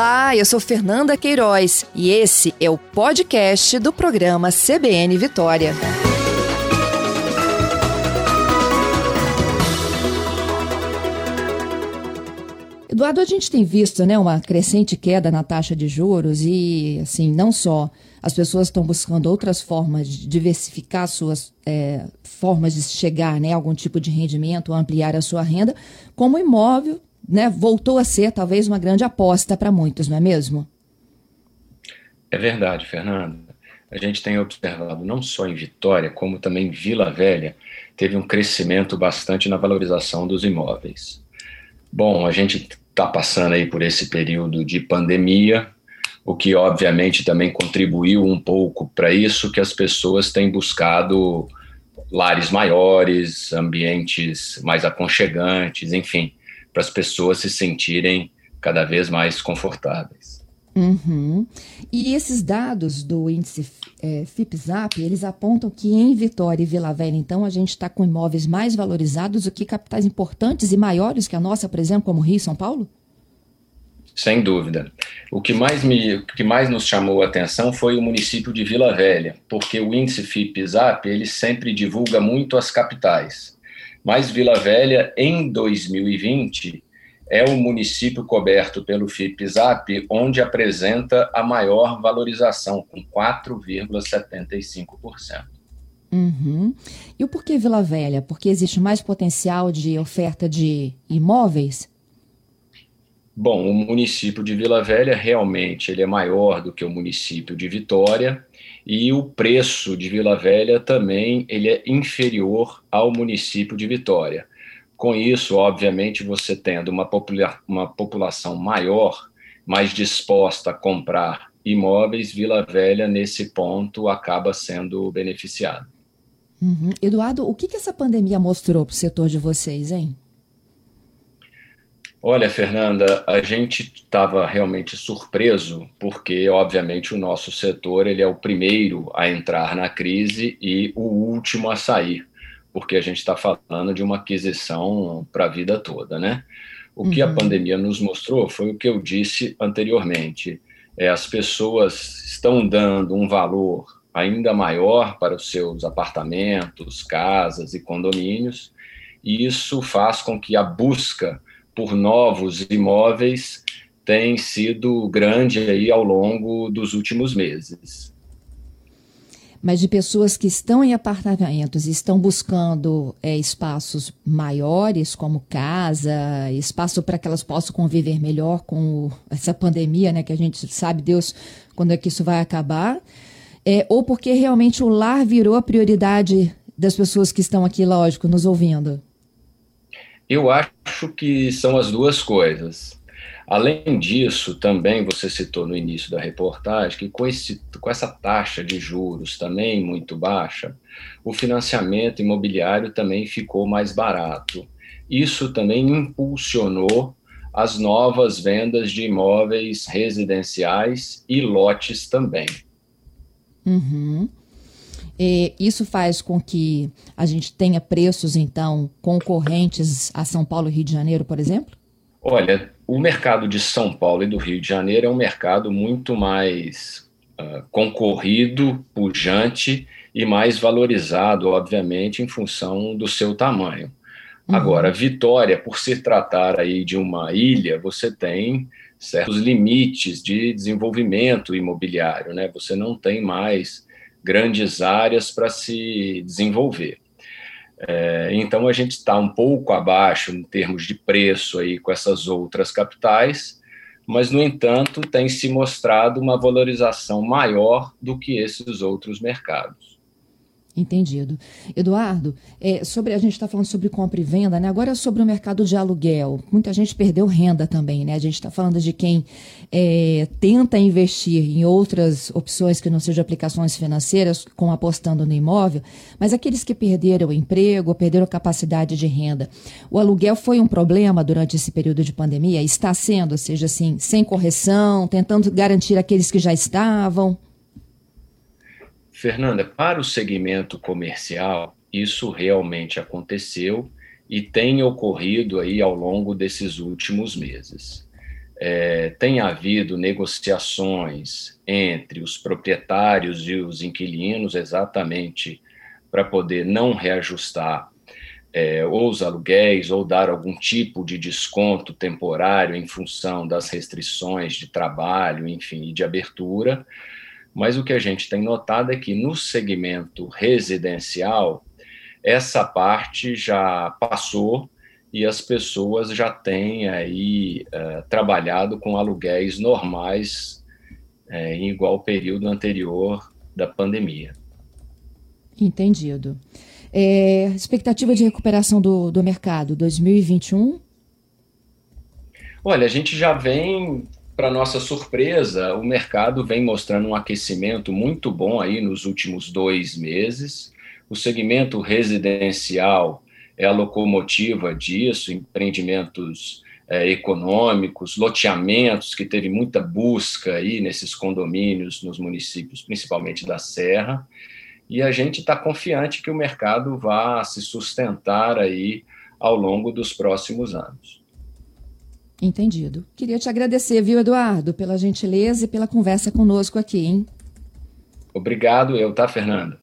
Olá, eu sou Fernanda Queiroz e esse é o podcast do programa CBN Vitória. Eduardo, a gente tem visto né, uma crescente queda na taxa de juros e, assim, não só as pessoas estão buscando outras formas de diversificar suas é, formas de chegar né, a algum tipo de rendimento, ampliar a sua renda, como o imóvel né, voltou a ser talvez uma grande aposta para muitos, não é mesmo? É verdade, Fernanda. A gente tem observado não só em Vitória, como também em Vila Velha, teve um crescimento bastante na valorização dos imóveis. Bom, a gente está passando aí por esse período de pandemia, o que obviamente também contribuiu um pouco para isso, que as pessoas têm buscado lares maiores, ambientes mais aconchegantes, enfim, para as pessoas se sentirem cada vez mais confortáveis. Uhum. E esses dados do índice é, FIPZAP, eles apontam que em Vitória e Vila Velha, então, a gente está com imóveis mais valorizados do que capitais importantes e maiores que a nossa, por exemplo, como Rio e São Paulo? Sem dúvida. O que mais, me, o que mais nos chamou a atenção foi o município de Vila Velha, porque o índice FIPZAP ele sempre divulga muito as capitais. Mas Vila Velha, em 2020, é o município coberto pelo FIPZAP onde apresenta a maior valorização, com 4,75%. Uhum. E o porquê Vila Velha? Porque existe mais potencial de oferta de imóveis? Bom, o município de Vila Velha realmente ele é maior do que o município de Vitória e o preço de Vila Velha também ele é inferior ao município de Vitória. Com isso, obviamente, você tendo uma, popula uma população maior, mais disposta a comprar imóveis, Vila Velha, nesse ponto, acaba sendo beneficiada. Uhum. Eduardo, o que, que essa pandemia mostrou para o setor de vocês, hein? Olha, Fernanda, a gente estava realmente surpreso, porque, obviamente, o nosso setor ele é o primeiro a entrar na crise e o último a sair, porque a gente está falando de uma aquisição para a vida toda, né? O que uhum. a pandemia nos mostrou foi o que eu disse anteriormente. É, as pessoas estão dando um valor ainda maior para os seus apartamentos, casas e condomínios, e isso faz com que a busca por novos imóveis tem sido grande aí ao longo dos últimos meses. Mas de pessoas que estão em apartamentos e estão buscando é, espaços maiores, como casa, espaço para que elas possam conviver melhor com essa pandemia, né? Que a gente sabe Deus quando é que isso vai acabar, é, ou porque realmente o lar virou a prioridade das pessoas que estão aqui, lógico, nos ouvindo. Eu acho que são as duas coisas. Além disso, também você citou no início da reportagem que com, esse, com essa taxa de juros também muito baixa, o financiamento imobiliário também ficou mais barato. Isso também impulsionou as novas vendas de imóveis residenciais e lotes também. Uhum. É, isso faz com que a gente tenha preços, então, concorrentes a São Paulo e Rio de Janeiro, por exemplo? Olha, o mercado de São Paulo e do Rio de Janeiro é um mercado muito mais uh, concorrido, pujante e mais valorizado, obviamente, em função do seu tamanho. Uhum. Agora, Vitória, por se tratar aí de uma ilha, você tem certos limites de desenvolvimento imobiliário, né? Você não tem mais grandes áreas para se desenvolver. É, então a gente está um pouco abaixo em termos de preço aí com essas outras capitais, mas no entanto tem se mostrado uma valorização maior do que esses outros mercados. Entendido. Eduardo, é, sobre a gente está falando sobre compra e venda, né? Agora sobre o mercado de aluguel. Muita gente perdeu renda também, né? A gente está falando de quem é, tenta investir em outras opções que não sejam aplicações financeiras, como apostando no imóvel, mas aqueles que perderam o emprego, perderam capacidade de renda. O aluguel foi um problema durante esse período de pandemia? Está sendo, ou seja, assim, sem correção, tentando garantir aqueles que já estavam? Fernanda, para o segmento comercial, isso realmente aconteceu e tem ocorrido aí ao longo desses últimos meses. é, tem havido negociações entre os proprietários e os inquilinos exatamente para poder não reajustar é, ou os aluguéis ou dar algum tipo de desconto temporário em função das restrições de trabalho, enfim, de abertura. Mas o que a gente tem notado é que no segmento residencial, essa parte já passou e as pessoas já têm aí uh, trabalhado com aluguéis normais uh, em igual período anterior da pandemia. Entendido. É, expectativa de recuperação do, do mercado 2021? Olha, a gente já vem, para nossa surpresa, o mercado vem mostrando um aquecimento muito bom aí nos últimos dois meses. O segmento residencial é a locomotiva disso, empreendimentos é, econômicos, loteamentos, que teve muita busca aí nesses condomínios nos municípios, principalmente da Serra, e a gente está confiante que o mercado vá se sustentar aí ao longo dos próximos anos. Entendido. Queria te agradecer, viu, Eduardo, pela gentileza e pela conversa conosco aqui, hein? Obrigado, eu, tá, Fernando?